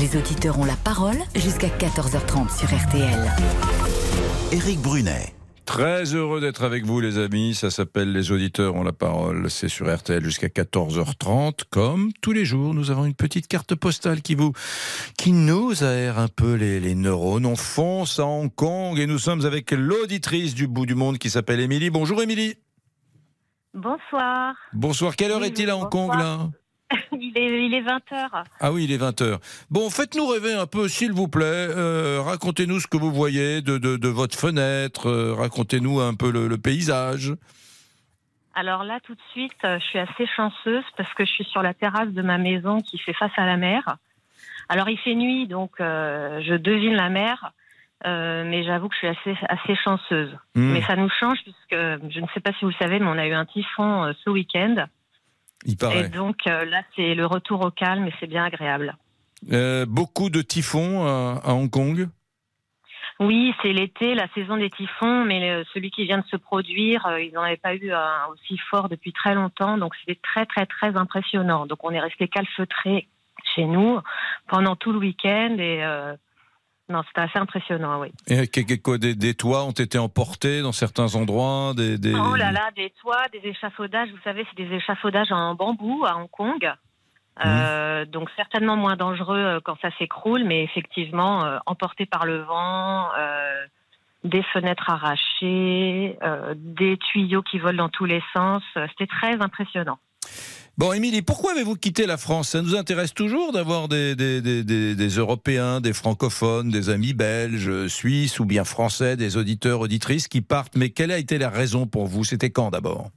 Les auditeurs ont la parole jusqu'à 14h30 sur RTL. Éric Brunet. Très heureux d'être avec vous, les amis. Ça s'appelle Les auditeurs ont la parole. C'est sur RTL jusqu'à 14h30. Comme tous les jours, nous avons une petite carte postale qui vous, qui nous aère un peu les, les neurones. On fonce à Hong Kong et nous sommes avec l'auditrice du bout du monde qui s'appelle Émilie. Bonjour, Émilie. Bonsoir. Bonsoir. Quelle heure Oui, est-il à Hong bonsoir. Kong, là? Il est, il est 20h. Ah oui, il est 20h. Bon, faites-nous rêver un peu, s'il vous plaît. Euh, racontez-nous ce que vous voyez de, de, de votre fenêtre. Euh, racontez-nous un peu le, le paysage. Alors là, tout de suite, euh, je suis assez chanceuse parce que je suis sur la terrasse de ma maison qui fait face à la mer. Alors il fait nuit, donc euh, je devine la mer, euh, mais j'avoue que je suis assez, assez chanceuse. Hmm, Mais ça nous change puisque, je ne sais pas si vous le savez, mais on a eu un typhon euh, ce week-end. Il Et donc euh, là, c'est le retour au calme et c'est bien agréable. Euh, beaucoup de typhons à, à Hong Kong? Oui, c'est l'été, la saison des typhons, mais euh, celui qui vient de se produire, euh, ils n'en avaient pas eu un aussi fort depuis très longtemps, donc c'était très très très impressionnant. Donc on est resté calfeutré chez nous pendant tout le week-end et euh, non, c'était assez impressionnant, oui. Et quoi, des, des toits ont été emportés dans certains endroits. Des, des- Oh là là, des toits, des échafaudages, vous savez, c'est des échafaudages en bambou à Hong Kong. Euh, donc certainement moins dangereux euh, quand ça s'écroule, mais effectivement euh, emporté par le vent, euh, des fenêtres arrachées, des tuyaux qui volent dans tous les sens. C'était très impressionnant. Bon, Émilie, pourquoi avez-vous quitté la France? Ça nous intéresse toujours d'avoir des, des, des, des- Européens, des francophones, des amis belges, suisses ou bien français, des auditeurs, auditrices qui partent. Mais quelle a été la raison pour vous? C'était quand d'abord?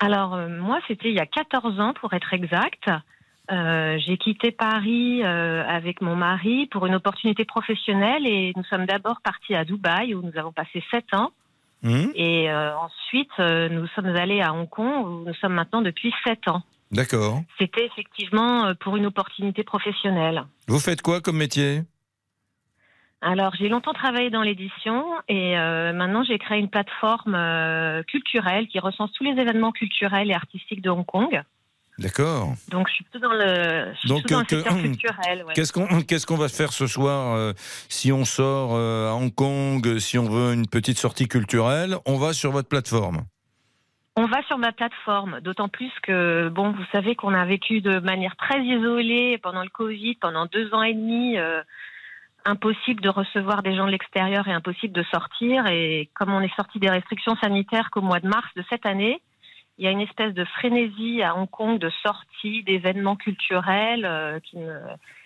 Alors euh, moi, c'était il y a 14 ans pour être exact. Euh, j'ai quitté Paris euh, avec mon mari pour une opportunité professionnelle et nous sommes d'abord partis à Dubaï où nous avons passé 7 ans. Hmm Et euh, ensuite, euh, nous sommes allés à Hong Kong où nous sommes maintenant depuis sept ans. D'accord. C'était effectivement euh, pour une opportunité professionnelle. Vous faites quoi comme métier? Alors, j'ai longtemps travaillé dans l'édition et euh, maintenant j'ai créé une plateforme euh, culturelle qui recense tous les événements culturels et artistiques de Hong Kong. D'accord. Donc, je suis plutôt dans le, je suis Donc, plutôt dans le que- secteur culturel. ouais. Qu'est-ce qu'on qu'est-ce qu'on va faire ce soir euh, si on sort euh, à Hong Kong, euh, si on veut une petite sortie culturelle On va sur votre plateforme. On va sur ma plateforme, d'autant plus que, bon, vous savez qu'on a vécu de manière très isolée pendant le Covid, pendant deux ans et demi. euh, impossible de recevoir des gens de l'extérieur et impossible de sortir. Et comme on est sorti des restrictions sanitaires qu'au mois de mars de cette année, il y a une espèce de frénésie à Hong Kong de sorties, d'événements culturels euh, qui, ne,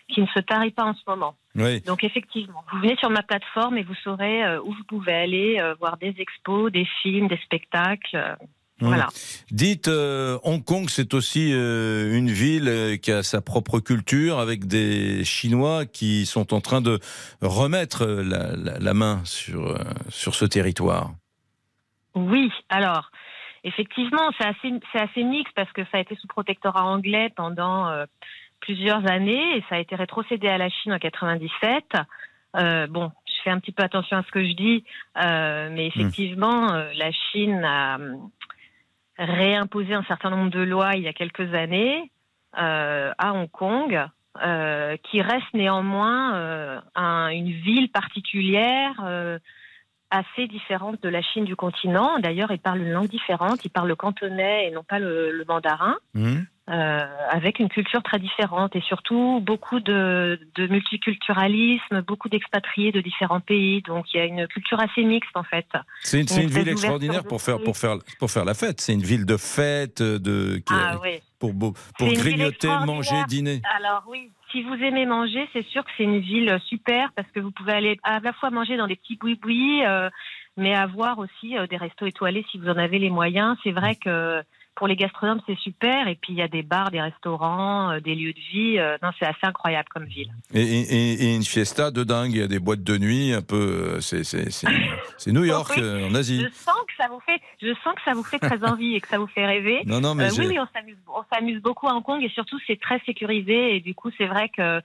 qui ne se tarit pas en ce moment. Oui. Donc effectivement, vous venez sur ma plateforme et vous saurez euh, où vous pouvez aller euh, voir des expos, des films, des spectacles. Voilà. Dites, euh, Hong Kong, c'est aussi euh, une ville qui a sa propre culture, avec des Chinois qui sont en train de remettre la, la- la main sur, euh, sur ce territoire. Oui, alors, effectivement, c'est assez, c'est assez mixte parce que ça a été sous protectorat anglais pendant euh, plusieurs années et ça a été rétrocédé à la Chine en 97. Euh, bon, je fais un petit peu attention à ce que je dis, euh, mais effectivement, euh, la Chine a réimposé un certain nombre de lois il y a quelques années à Hong Kong. qui reste néanmoins un- une ville particulière, assez différente de la Chine du continent. D'ailleurs, ils parlent une langue différente. Ils parlent le cantonais et non pas le, mandarin, Hum euh, avec une culture très différente et surtout beaucoup de, de multiculturalisme, beaucoup d'expatriés de différents pays. Donc, il y a une culture assez mixte en fait. c'est une, ville extraordinaire pour faire, pour, faire, pour faire la fête. C'est une ville de fête, de, qui- Ah oui. pour, grignoter, manger, dîner. Alors oui, si vous aimez manger, c'est sûr que c'est une ville super parce que vous pouvez aller à la fois manger dans des petits boui-boui, euh, mais avoir aussi euh, des restos étoilés si vous en avez les moyens. C'est vrai que pour les gastronomes, c'est super. Et puis il y a des bars, des restaurants, euh, des lieux de vie. Euh, non, c'est assez incroyable comme ville. Et, et- et une fiesta de dingue. Il y a des boîtes de nuit, un peu. euh, C'est c'est- c'est- c'est New York, Oui. euh, en Asie. Je sens que ça vous fait, je sens que ça vous fait très envie et que ça vous fait rêver. Non, non, mais oui, oui, on s'amuse, on s'amuse beaucoup à Hong Kong et surtout c'est très sécurisé et du coup c'est vrai que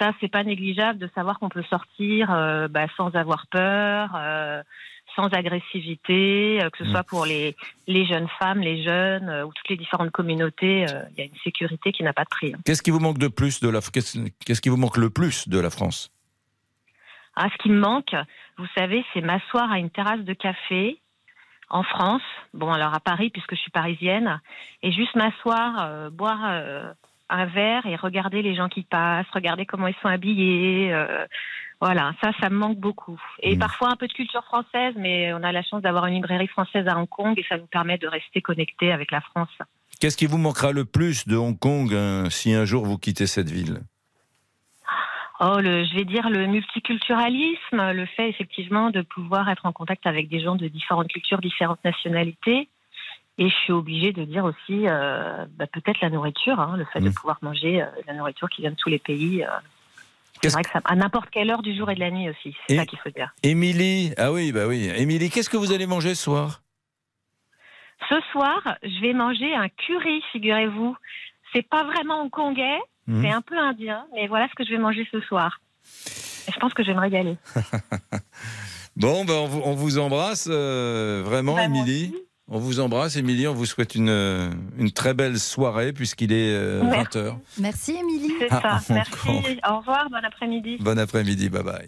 ça c'est pas négligeable de savoir qu'on peut sortir bah, sans avoir peur, sans agressivité, euh, que ce Mm. soit pour les, les jeunes femmes, les jeunes euh, ou toutes les différentes communautés. euh, Il y a une sécurité qui n'a pas de prix. hein. Qu'est-ce qui vous manque de plus de la qu'est-ce qu'est-ce qui vous manque le plus de la France? Ah, ce qui me manque, vous savez, c'est m'asseoir à une terrasse de café en France. Bon, alors à Paris, puisque je suis parisienne, et juste m'asseoir, euh, boire euh, un verre et regarder les gens qui passent, regarder comment ils sont habillés. euh, voilà, ça, ça me manque beaucoup. Et Mm. parfois un peu de culture française, mais on a la chance d'avoir une librairie française à Hong Kong et ça nous permet de rester connectés avec la France. Qu'est-ce qui vous manquera le plus de Hong Kong hein, si un jour vous quittez cette ville? Oh, le, je vais dire le multiculturalisme, le fait effectivement de pouvoir être en contact avec des gens de différentes cultures, différentes nationalités. Et je suis obligée de dire aussi euh, bah, peut-être la nourriture, hein, le fait de Mm. pouvoir manger euh, la nourriture qui vient de tous les pays. euh, c'est vrai que ça, à n'importe quelle heure du jour et de la nuit aussi, c'est Et- ça qu'il faut dire. Émilie, ah oui, bah oui. Émilie, qu'est-ce que vous allez manger ce soir? Ce soir, je vais manger un curry, figurez-vous. C'est pas vraiment hongkongais, Mhm. c'est un peu indien, mais voilà ce que je vais manger ce soir. Et je pense que je vais me régaler. Bon, ben on, vous, on vous embrasse euh, vraiment, Bah, Émilie. On vous embrasse, Émilie. On vous souhaite une, une très belle soirée puisqu'il est euh, Merci. 20h. Merci Émilie. C'est Ah, ça. Merci. Au revoir. Bon après-midi. Bon après-midi, bye bye.